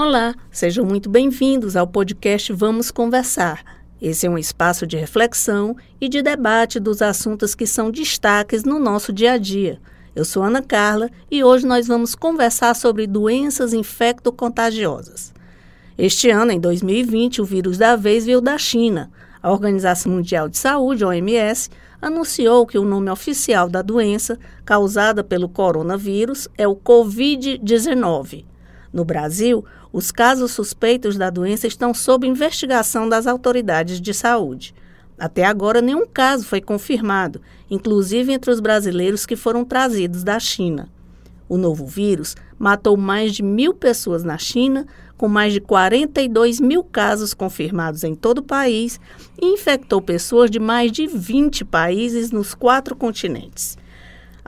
Olá, sejam muito bem-vindos ao podcast Vamos Conversar. Esse é um espaço de reflexão e de debate dos assuntos que são destaques no nosso dia a dia. Eu sou Ana Carla e hoje nós vamos conversar sobre doenças infecto-contagiosas. Este ano, em 2020, o vírus da vez veio da China. A Organização Mundial de Saúde, OMS, anunciou que o nome oficial da doença causada pelo coronavírus é o Covid-19. No Brasil, os casos suspeitos da doença estão sob investigação das autoridades de saúde. Até agora, nenhum caso foi confirmado, inclusive entre os brasileiros que foram trazidos da China. O novo vírus matou mais de mil pessoas na China, com mais de 42 mil casos confirmados em todo o país, e infectou pessoas de mais de 20 países nos quatro continentes.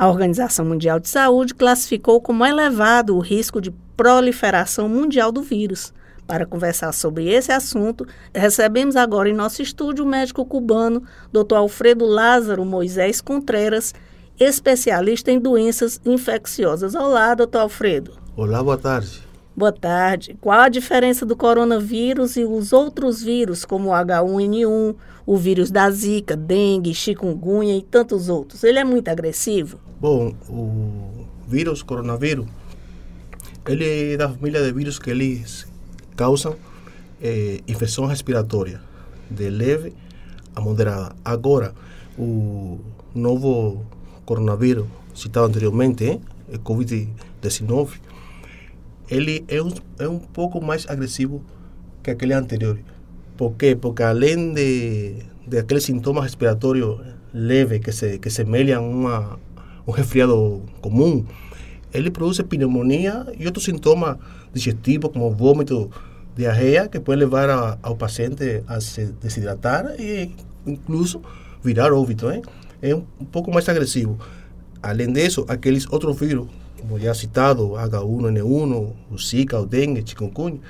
A Organização Mundial de Saúde classificou como elevado o risco de proliferação mundial do vírus. Para conversar sobre esse assunto, recebemos agora em nosso estúdio o médico cubano, Dr. Alfredo Lázaro Moisés Contreras, especialista em doenças infecciosas. Olá, doutor Alfredo. Olá, boa tarde. Boa tarde. Qual a diferença do coronavírus e os outros vírus, como o H1N1, o vírus da Zika, dengue, chikungunya e tantos outros? Ele é muito agressivo? Bom, o vírus, coronavírus, ele é da família de vírus que eles causam eh, infecção respiratória, de leve a moderada. Agora, o novo coronavírus citado anteriormente, o Covid-19, ele é um, é um pouco mais agressivo que aquele anterior. Por quê? Porque além de, de aqueles sintomas respiratórios leves que se, que semelham a um resfriado comum, ele produz pneumonia e outros sintomas digestivos como vômito, diarreia, que pode levar a, ao paciente a se desidratar e incluso virar óbito. ¿eh? É um, pouco mais agressivo. Além disso, aqueles outros vírus, como já citado, H1N1, o Zika, o dengue, chikungunya,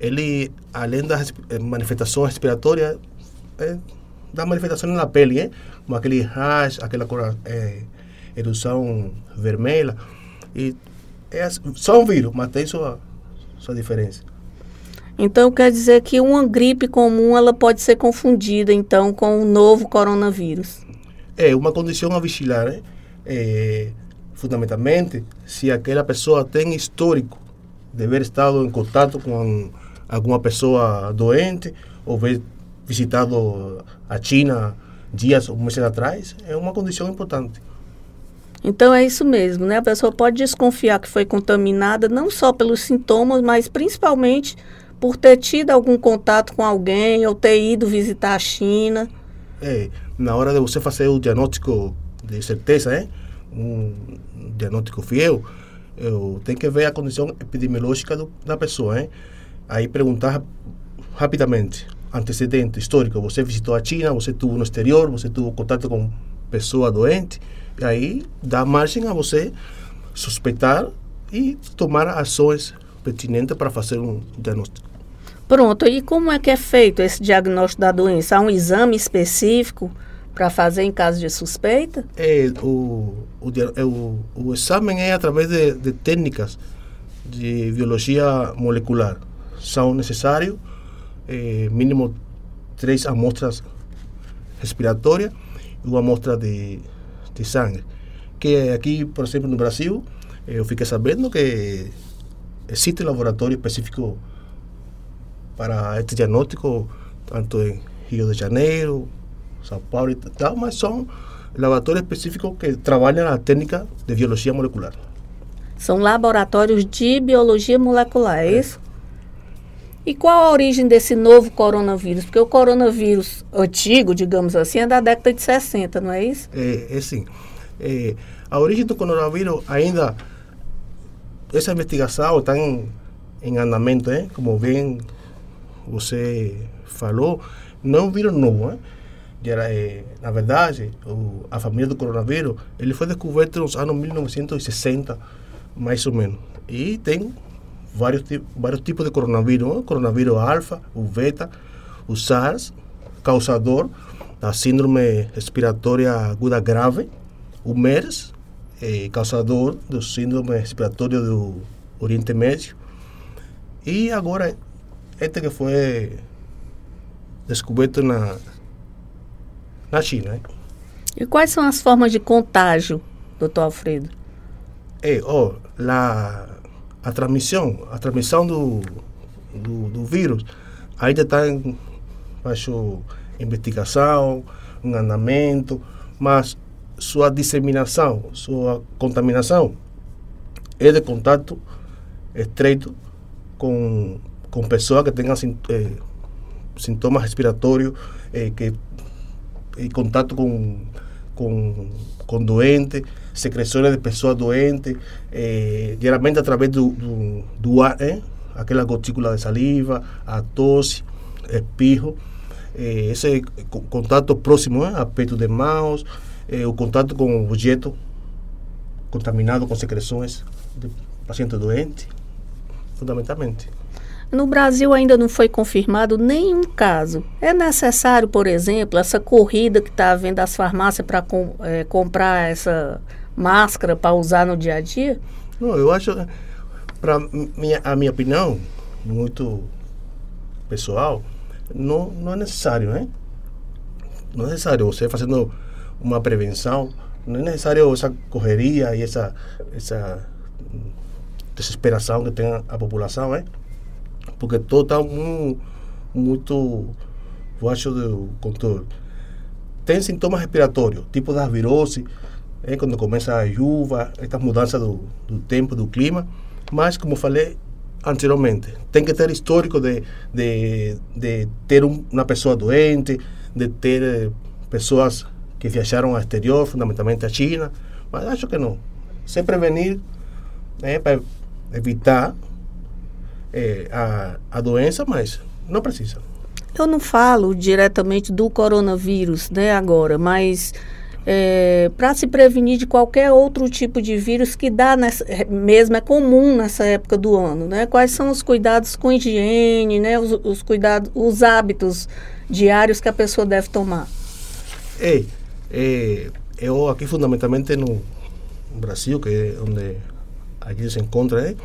ele, além das manifestações respiratórias, é, dá manifestações na pele, hein? como aquele rash, aquela cor, é, erupção vermelha. E é, são vírus, mas tem sua, sua diferença. Então quer dizer que uma gripe comum ela pode ser confundida então com o novo coronavírus? É uma condição a vigilar, né? é, fundamentalmente se aquela pessoa tem histórico de haver estado em contato com alguma pessoa doente ou ver visitado a China dias ou meses atrás, é uma condição importante. Então é isso mesmo, né? A pessoa pode desconfiar que foi contaminada não só pelos sintomas, mas principalmente por ter tido algum contato com alguém ou ter ido visitar a China. É, na hora de você fazer o diagnóstico de certeza, né? um diagnóstico fiel, tenho que ver a condição epidemiológica do, da pessoa. Hein? Aí perguntar rapidamente, antecedente histórico, você visitou a China, você estuvo no exterior, você teve contato com pessoa doente, e aí dá margem a você suspeitar e tomar ações pertinentes para fazer um diagnóstico. Pronto, e como é que é feito esse diagnóstico da doença? Há um exame específico para fazer em caso de suspeita? É, o, o, é, o, o exame é através de, de técnicas de biologia molecular. São necessários é, mínimo três amostras respiratórias uma amostra de, de sangue. Que aqui, por exemplo, no Brasil, eu fiquei sabendo que existe um laboratório específico para este diagnóstico, tanto em Rio de Janeiro, São Paulo e tal, mas são laboratórios específicos que trabalham a técnica de biologia molecular. São laboratórios de biologia molecular, é, é. isso? E qual a origem desse novo coronavírus? Porque o coronavírus antigo, digamos assim, é da década de 60, não é isso? É, é sim. É, a origem do coronavírus ainda, essa investigação está em, em andamento, hein? como bem você falou, não é um vírus novo. Era, é, na verdade, o, a família do coronavírus ele foi descoberto nos anos 1960, mais ou menos. E tem vários, vários tipos de coronavírus: o coronavírus alfa, o beta, o SARS, causador da síndrome respiratória aguda grave, o MERS, é, causador do síndrome respiratório do Oriente Médio, E agora, este que foi descoberto na, na China. Né? E quais são as formas de contágio, doutor Alfredo? É, oh, la, a transmissão, a transmissão do, do, do vírus. Ainda está em baixo investigação, em andamento, mas sua disseminação, sua contaminação é de contato estreito com, com pessoas que tenham eh, sintomas respiratórios, eh, que em contato com, com, com doente, secreções de pessoas doentes, eh, geralmente através do, do, do ar, eh, aquela gotícula de saliva, a tosse, espirro, eh, esse contato próximo, eh, aperto de mãos, eh, o contato com objeto contaminado com secreções de paciente doente, fundamentalmente. No Brasil ainda não foi confirmado nenhum caso. É necessário, por exemplo, essa corrida que está havendo das farmácias para com, é, comprar essa máscara para usar no dia a dia? Não, eu acho, para a minha opinião, muito pessoal, não, não é necessário, né? Não é necessário você fazendo uma prevenção, não é necessário essa correria e essa, essa desesperação que tem a população, né? Porque todo está muito, muito baixo do controle. Tem sintomas respiratórios, tipo da virose, é, quando começa a chuva, estas mudanças do, do tempo, do clima, mas como falei anteriormente, tem que ter histórico de, de, de ter um, uma pessoa doente, de ter eh, pessoas que viajaram ao exterior, fundamentalmente à China, mas acho que não. Se prevenir, né, para evitar é, a, a doença, mas não precisa. Eu não falo diretamente do coronavírus, né, agora, mas é, para se prevenir de qualquer outro tipo de vírus que dá nessa, mesmo é comum nessa época do ano, né? Quais são os cuidados com higiene, né? Os, os cuidados, os hábitos diários que a pessoa deve tomar. É, é eu aqui fundamentalmente no Brasil, que é onde a gente se encontra, né?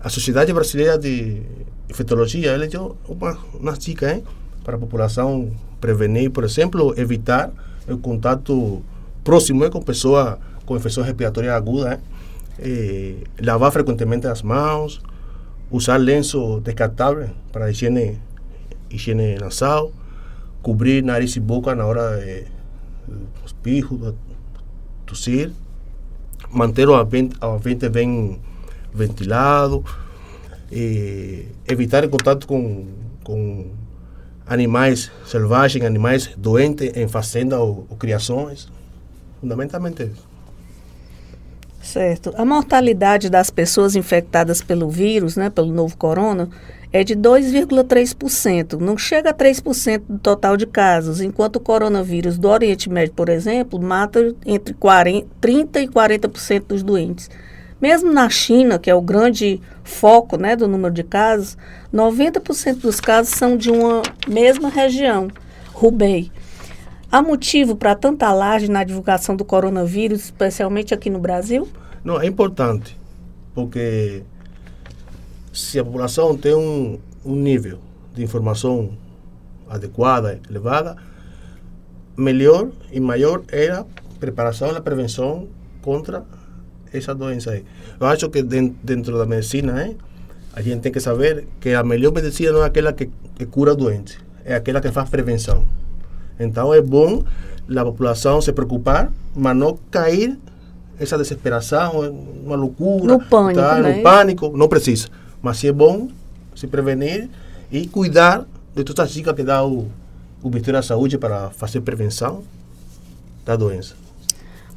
A Sociedade Brasileira de Infectologia elegeu uma, uma dica hein, para a população prevenir, por exemplo, evitar o contato próximo com pessoa com infecção respiratória aguda, eh, lavar frequentemente as mãos, usar lenço descartável para higiene, higiene nasal, cobrir nariz e boca na hora de espirro, tossir, manter o ambiente, o ambiente bem ventilado, evitar contato com, com animais selvagens, animais doentes em fazenda ou, ou criações. Fundamentalmente isso. Certo. A mortalidade das pessoas infectadas pelo vírus, né, pelo novo corona, é de 2,3%. Não chega a 3% do total de casos, enquanto o coronavírus do Oriente Médio, por exemplo, mata entre 40, 30% e 40% dos doentes. Mesmo na China, que é o grande foco né, do número de casos, 90% dos casos são de uma mesma região, Hubei. Há motivo para tanta alarde na divulgação do coronavírus, especialmente aqui no Brasil? Não, é importante, porque se a população tem um, um nível de informação adequada, elevada, melhor e maior é a preparação e a prevenção contra essa doença aí. Eu acho que dentro da medicina, né, a gente tem que saber que a melhor medicina não é aquela que, que cura doente, é aquela que faz prevenção. Então é bom a população se preocupar, mas não cair essa desesperação, uma loucura, no pânico, tá? no pânico, não precisa. Mas é bom se prevenir e cuidar de todas as dicas que dá o, o Ministério da Saúde para fazer prevenção da doença.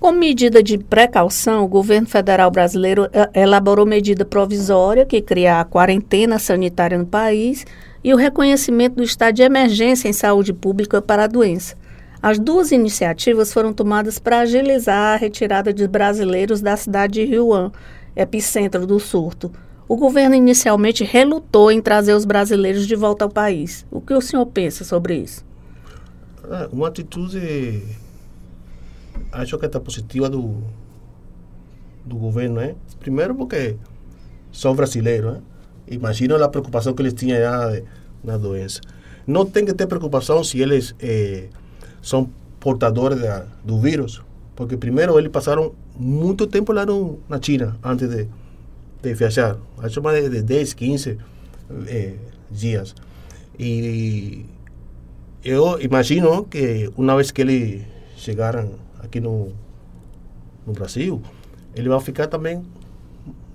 Como medida de precaução, o governo federal brasileiro eh, elaborou medida provisória que cria a quarentena sanitária no país e o reconhecimento do estado de emergência em saúde pública para a doença. As duas iniciativas foram tomadas para agilizar a retirada de brasileiros da cidade de Wuhan, epicentro do surto. O governo inicialmente relutou em trazer os brasileiros de volta ao país. O que o senhor pensa sobre isso? É, uma atitude acho que está positiva do, do governo, né? Primeiro porque sou brasileiro, né? imagino a preocupação que eles tinham já na doença. Não tem que ter preocupação se eles eh, são portadores da, do vírus, porque primeiro eles passaram muito tempo lá no, na China antes de, de viajar. Acho mais de 10, 15 eh, dias. E eu imagino que uma vez que eles chegaram aqui no, no Brasil, ele vai ficar também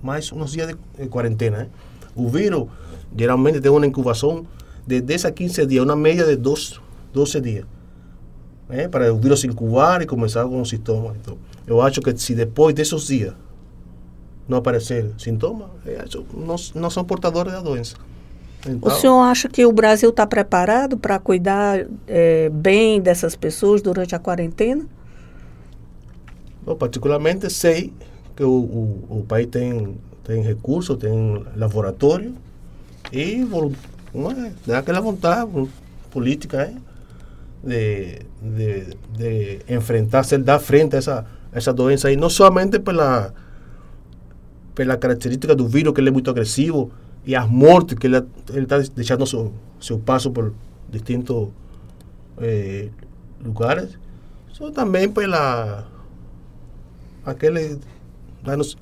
mais uns dias de quarentena. Né? O vírus geralmente tem uma incubação de 10 a 15 dias, uma média de 12, 12 dias. Né? Para o vírus incubar e começar com os sintomas. Então, eu acho que se depois desses dias não aparecer sintoma, não, não são portadores da doença. Então, o senhor acha que o Brasil está preparado para cuidar é, bem dessas pessoas durante a quarentena? Eu particularmente sei que o, o, o país tem, tem recurso, tem laboratório e uma, aquela vontade política de, de, de enfrentar, se dar frente a essa, essa doença, e não somente pela, pela característica do vírus, que ele é muito agressivo, e as mortes que ele está deixando seu, seu passo por distintos eh, lugares, só também pela aquele danos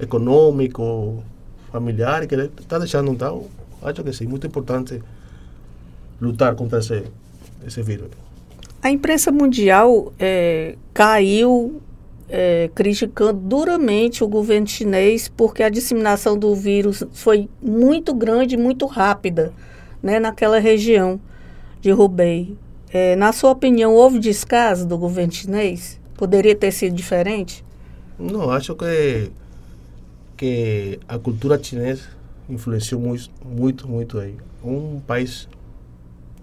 econômicos, familiares que ele está deixando. Então, acho que sim, muito importante lutar contra esse, esse vírus. A imprensa mundial é, caiu é, criticando duramente o governo chinês porque a disseminação do vírus foi muito grande, muito rápida, né, naquela região de Hubei. É, na sua opinião, houve descaso do governo chinês? Poderia ter sido diferente? Não, acho que que a cultura chinesa influenciou muito, muito, muito aí. Um país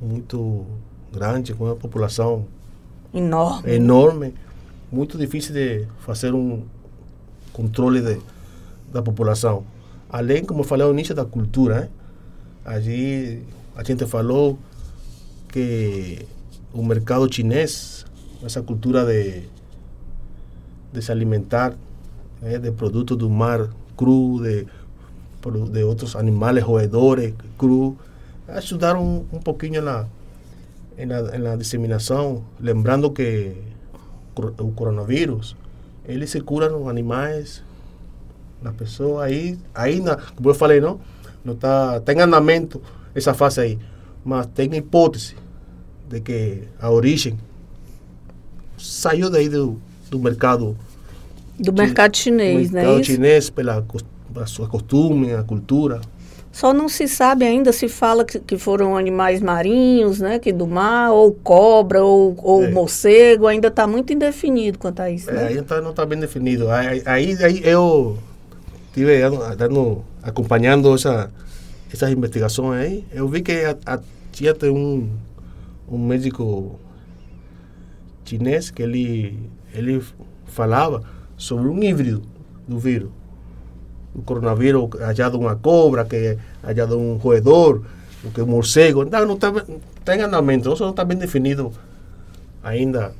muito grande, com uma população enorme, enorme muito difícil de fazer um controle de, da população. Além, como eu falei no início, da cultura. Né? Allí a gente falou que o mercado chinês, essa cultura de, de se alimentar né? de produtos do mar cru, de, de outros animais roedores cru, ajudaram um, pouquinho na, na, na disseminação. Lembrando que o coronavírus, ele se cura nos animais, na pessoa, aí, aí na, como eu falei, não, não tá, tem andamento essa fase aí, mas tem hipótese de que a origem saiu daí do, do mercado do mercado chinês, né? mercado chinês pela, sua costume, a cultura. Só não se sabe ainda se fala que, que foram animais marinhos, né? Que do mar, ou cobra, ou, ou é. morcego, ainda está muito indefinido quanto a isso. Né? É, ainda tá, não está bem definido. Aí, aí, aí eu estive dando, acompanhando essa, essas investigações aí, eu vi que a, a, tinha um, um médico chinês que ele, ele falava sobre um híbrido do vírus o coronavírus hallado uma cobra, que hallado um roedor, que um morcego. Então, não está tá em andamento, não está bem definido ainda.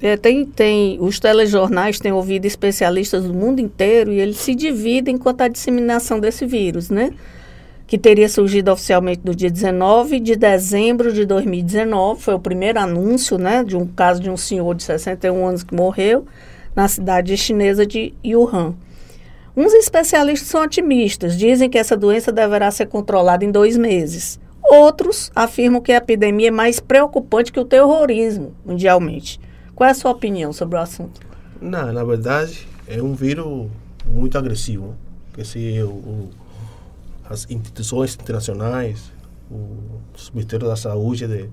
É, tem, tem, os telejornais têm ouvido especialistas do mundo inteiro e eles se dividem quanto à disseminação desse vírus, né? Que teria surgido oficialmente no dia 19 de dezembro de 2019. Foi o primeiro anúncio, né? De um caso de um senhor de 61 anos que morreu na cidade chinesa de Wuhan. Uns especialistas são otimistas, dizem que essa doença deverá ser controlada em dois meses. Outros afirmam que a epidemia é mais preocupante que o terrorismo mundialmente. Qual é a sua opinião sobre o assunto? Não, na verdade, é um vírus muito agressivo. Que se o, o, as instituições internacionais, o, os ministérios da saúde de,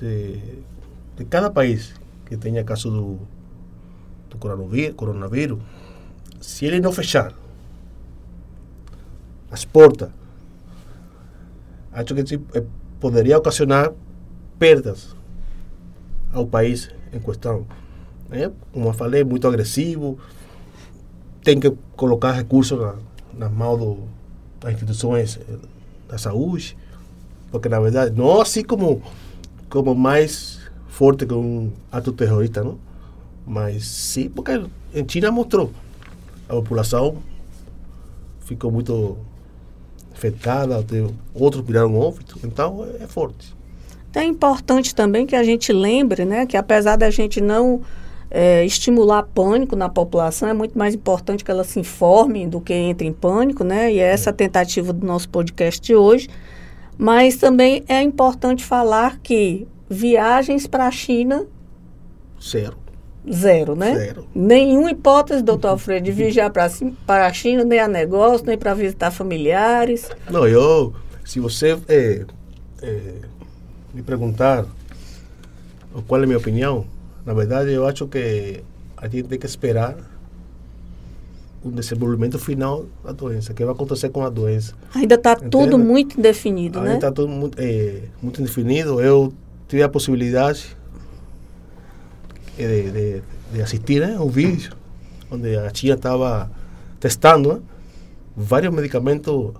de, de cada país que tenha caso do do coronavírus, coronavírus, se ele não fechar as portas, acho que eh, poderia ocasionar perdas ao país em questão. É, como eu falei, muito agressivo, tem que colocar recursos na, nas mãos do, das instituições eh, da saúde, porque na verdade, não assim como, como mais forte que um ato terrorista, não? Mas sim, porque em China mostrou a população ficou muito afetada, outros viraram óbito, então é, é forte. Então é importante também que a gente lembre, né, que apesar da gente não é, estimular pânico na população, é muito mais importante que ela se informe do que entre em pânico, né? E é essa a tentativa do nosso podcast de hoje. Mas também é importante falar que viagens para a China. Zero. Zero, né? Zero. Nenhuma hipótese, doutor Alfredo, de viajar para a China, nem a negócio, nem para visitar familiares. Não, eu, se você é, é, me perguntar qual é a minha opinião, na verdade eu acho que a gente tem que esperar o desenvolvimento final da doença, o que vai acontecer com a doença. Ainda está tudo muito indefinido, Ainda né? está tudo muito, é, muito indefinido. Eu tive a possibilidade de, de, de assistir né, um vídeo onde a China estava testando né, vários medicamentos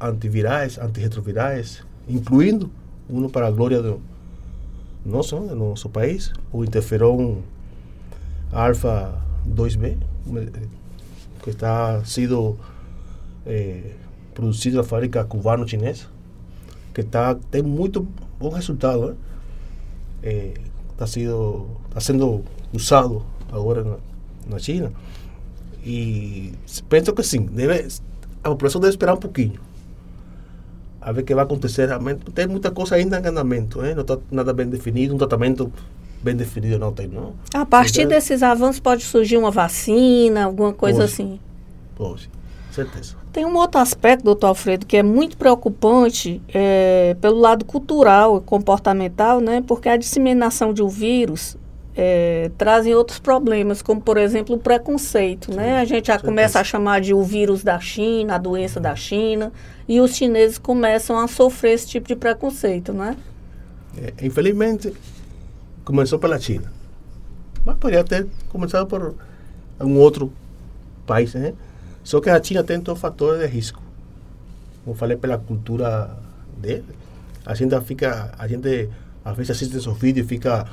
antivirais, antirretrovirais, incluindo um para a glória do nosso, do nosso país, o interferon alfa 2B, que está sendo eh, produzido na fábrica cubano-chinesa, que tá, tem muito bom resultado. Né? Eh, está sendo, está sendo usado agora na, na China. E penso que sim, deve, a população deve esperar um pouquinho. A ver o que vai acontecer realmente. Tem muita coisa ainda em andamento, né? não está nada bem definido, um tratamento bem definido não tem, não. A partir então, desses avanços pode surgir uma vacina, alguma coisa pode, assim? Pode, certeza. Tem um outro aspecto, doutor Alfredo, que é muito preocupante é, pelo lado cultural e comportamental, né? Porque a disseminação de um vírus é, trazem outros problemas, como por exemplo o preconceito, né? A gente já começa a chamar de o vírus da China, a doença da China, e os chineses começam a sofrer esse tipo de preconceito, né? É, infelizmente, começou pela China, mas poderia ter começado por um outro país, né? Só que a China tem todos fatores de risco. Como falei, pela cultura dele. A gente fica, a gente às vezes assiste esses vídeos e fica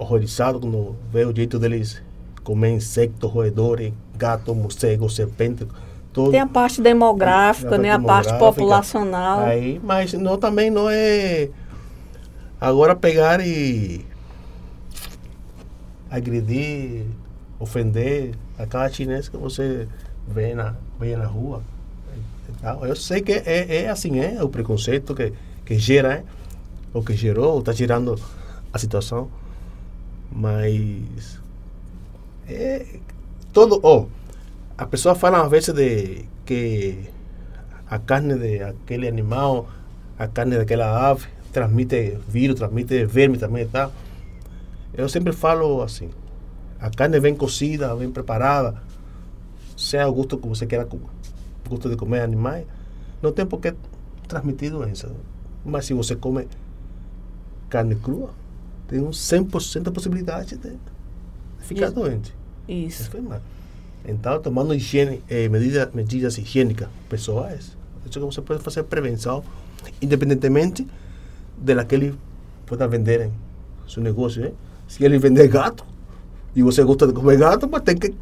horrorizado quando vê o jeito deles comer insectos, roedores, gato, morcego, serpente. Todo. Tem a parte demográfica, né? A parte populacional. Aí, mas não, também não é agora pegar e agredir, ofender a cada chinês que você vê na, vê na rua. Eu sei que é, é assim, é o preconceito que, que gera, é, o que gerou, está gerando a situação. Mas é todo, oh, a pessoa fala às vezes de que a carne de aquele animal, a carne daquela ave transmite vírus, transmite verme também, tá? Eu sempre falo assim, a carne bem cocida, bem preparada, seja o gosto que você queira gosto de comer animais, não tem por que transmitir doença. Mas se você come carne crua, tem um 100% de possibilidade de ficar Isso. doente. Isso. Enfermar. Então, tomando higiene, eh, medidas, medidas higiênicas pessoais, isso que você pode fazer prevenção, independentemente de que ele pueda vender em seu negócio. Né? Se ele vender gato, e você gosta de comer gato, mas tem que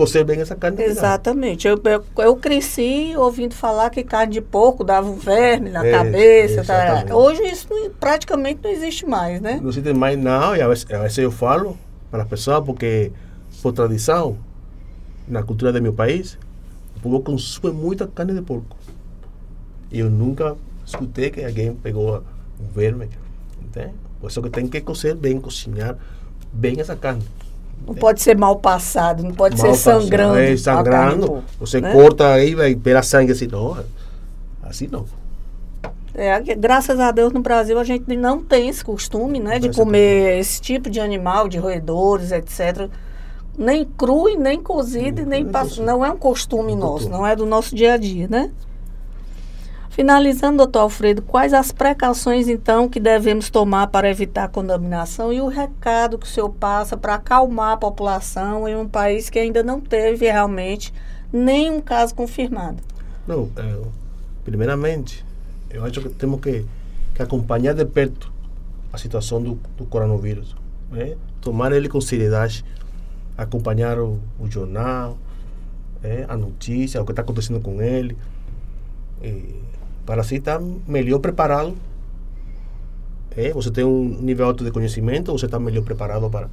cocer bem essa carne. Exatamente. Eu, eu, eu, cresci ouvindo falar que carne de porco dava um verme na É, cabeça. Tá? Hoje isso não- praticamente não existe mais, né? Não existe mais não, e a vezes, a vezes eu falo para as pessoas, porque por tradição, na cultura do meu país, o povo consome muita carne de porco. E eu nunca escutei que alguém pegou um verme. Entende? Por isso que tem que cozer bem, cozinhar bem essa carne. Não pode ser mal passado, não pode Mal ser sangrando. É, sangrando. Você né? corta aí, vai pegar sangue assim. Não, assim não. É, graças a Deus no Brasil a gente não tem esse costume, né, de Esse comer esse tipo de animal, de roedores, etc. Nem cru e nem cozido, e nem nem pass- não é um costume Não nosso, não é do nosso dia a dia, né? Finalizando, doutor Alfredo, quais as precauções então que devemos tomar para evitar a contaminação e o recado que o senhor passa para acalmar a população em um país que ainda não teve realmente nenhum caso confirmado? Não, é, primeiramente, eu acho que temos que, que acompanhar de perto a situação do, do coronavírus. né? Tomar ele com seriedade, acompanhar o, o jornal, é, a notícia, o que está acontecendo com ele, e, para assim estar melhor preparado. É, você tem um nível alto de conhecimento, você está melhor preparado para,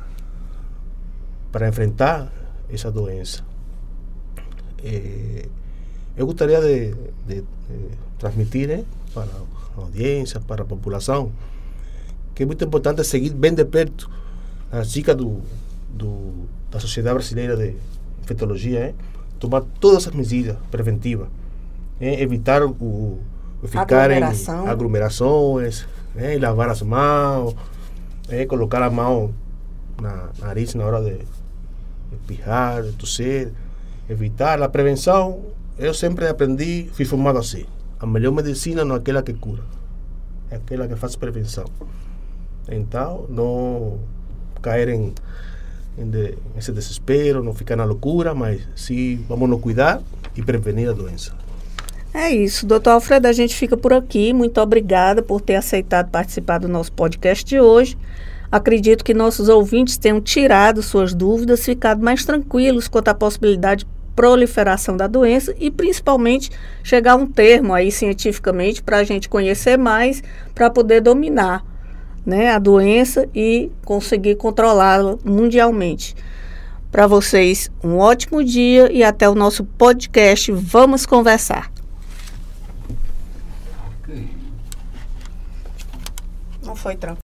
para enfrentar essa doença. É, eu gostaria de, de, de transmitir né, para a audiência, para a população, que é muito importante seguir bem de perto a dica do, do, da Sociedade Brasileira de Infectologia, é, tomar todas as medidas preventivas, é, evitar o, o ficar Aglomeração. em aglomerações, é, lavar as mãos, é, colocar a mão na nariz na hora de espirrar, de tossir, evitar a prevenção. Eu sempre aprendi, fui formado assim. A melhor medicina não é aquela que cura, é aquela que faz prevenção. Então, não cair em, em de, esse desespero, não ficar na loucura, mas sim vamos nos cuidar e prevenir a doença. É isso, doutor Alfredo, a gente fica por aqui. Muito obrigada por ter aceitado participar do nosso podcast de hoje. Acredito que nossos ouvintes tenham tirado suas dúvidas, ficado mais tranquilos quanto à possibilidade de proliferação da doença e principalmente chegar a um termo aí cientificamente para a gente conhecer mais, para poder dominar né, a doença e conseguir controlá-la mundialmente. Para vocês, um ótimo dia e até o nosso podcast Vamos Conversar. Foi tranquilo.